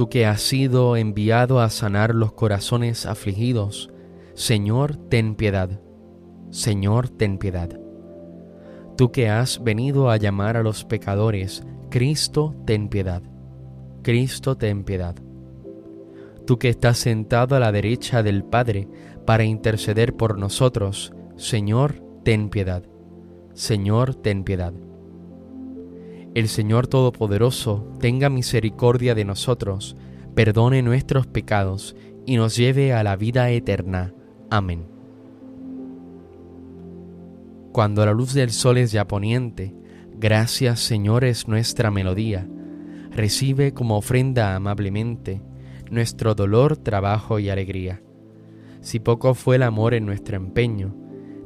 Tú que has sido enviado a sanar los corazones afligidos, Señor, ten piedad. Señor, ten piedad. Tú que has venido a llamar a los pecadores, Cristo, ten piedad. Cristo, ten piedad. Tú que estás sentado a la derecha del Padre para interceder por nosotros, Señor, ten piedad. Señor, ten piedad. El Señor Todopoderoso tenga misericordia de nosotros, perdone nuestros pecados y nos lleve a la vida eterna. Amén. Cuando la luz del sol es ya poniente, gracias Señor es nuestra melodía. Recibe como ofrenda amablemente nuestro dolor, trabajo y alegría. Si poco fue el amor en nuestro empeño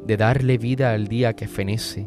de darle vida al día que fenece,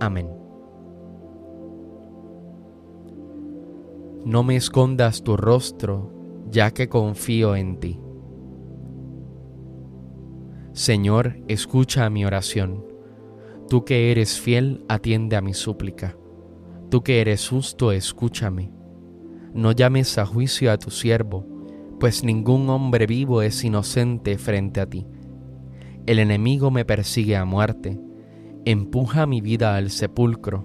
Amén. No me escondas tu rostro, ya que confío en ti. Señor, escucha mi oración. Tú que eres fiel, atiende a mi súplica. Tú que eres justo, escúchame. No llames a juicio a tu siervo, pues ningún hombre vivo es inocente frente a ti. El enemigo me persigue a muerte empuja mi vida al sepulcro,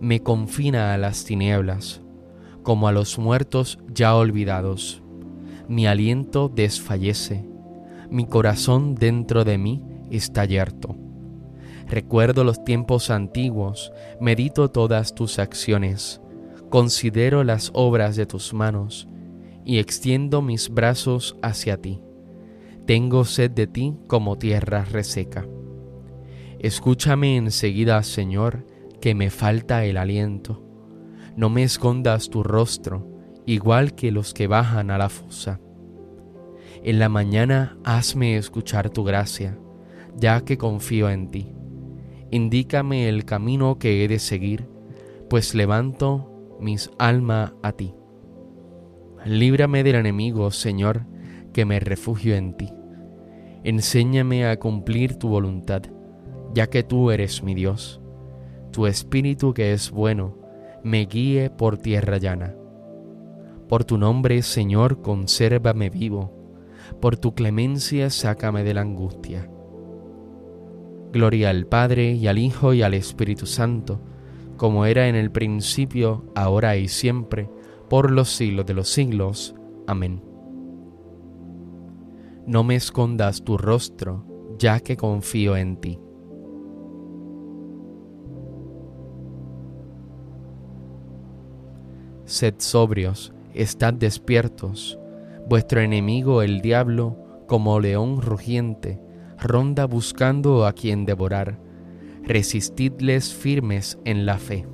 me confina a las tinieblas, como a los muertos ya olvidados. Mi aliento desfallece, mi corazón dentro de mí está yerto. Recuerdo los tiempos antiguos, medito todas tus acciones, considero las obras de tus manos y extiendo mis brazos hacia ti. Tengo sed de ti como tierra reseca. Escúchame enseguida, Señor, que me falta el aliento. No me escondas tu rostro, igual que los que bajan a la fosa. En la mañana hazme escuchar tu gracia, ya que confío en ti. Indícame el camino que he de seguir, pues levanto mis alma a ti. Líbrame del enemigo, Señor, que me refugio en ti. Enséñame a cumplir tu voluntad ya que tú eres mi Dios. Tu espíritu que es bueno, me guíe por tierra llana. Por tu nombre, Señor, consérvame vivo. Por tu clemencia, sácame de la angustia. Gloria al Padre y al Hijo y al Espíritu Santo, como era en el principio, ahora y siempre, por los siglos de los siglos. Amén. No me escondas tu rostro, ya que confío en ti. Sed sobrios, estad despiertos. Vuestro enemigo el diablo, como león rugiente, ronda buscando a quien devorar. Resistidles firmes en la fe.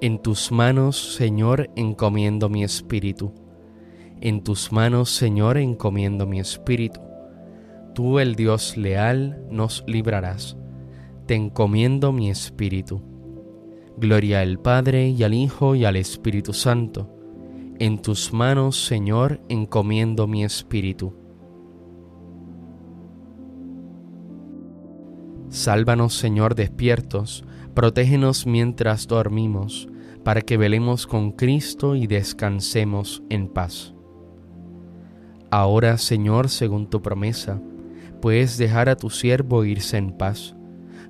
En tus manos, Señor, encomiendo mi espíritu. En tus manos, Señor, encomiendo mi espíritu. Tú, el Dios leal, nos librarás. Te encomiendo mi espíritu. Gloria al Padre y al Hijo y al Espíritu Santo. En tus manos, Señor, encomiendo mi espíritu. Sálvanos, Señor, despiertos, protégenos mientras dormimos, para que velemos con Cristo y descansemos en paz. Ahora, Señor, según tu promesa, puedes dejar a tu siervo irse en paz,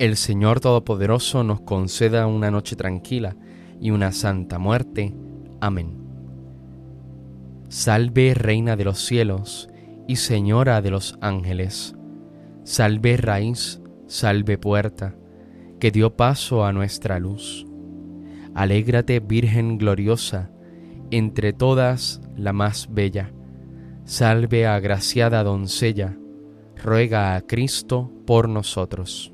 El Señor Todopoderoso nos conceda una noche tranquila y una santa muerte. Amén. Salve Reina de los cielos y Señora de los ángeles. Salve raíz, salve puerta que dio paso a nuestra luz. Alégrate Virgen gloriosa, entre todas la más bella. Salve agraciada doncella, ruega a Cristo por nosotros.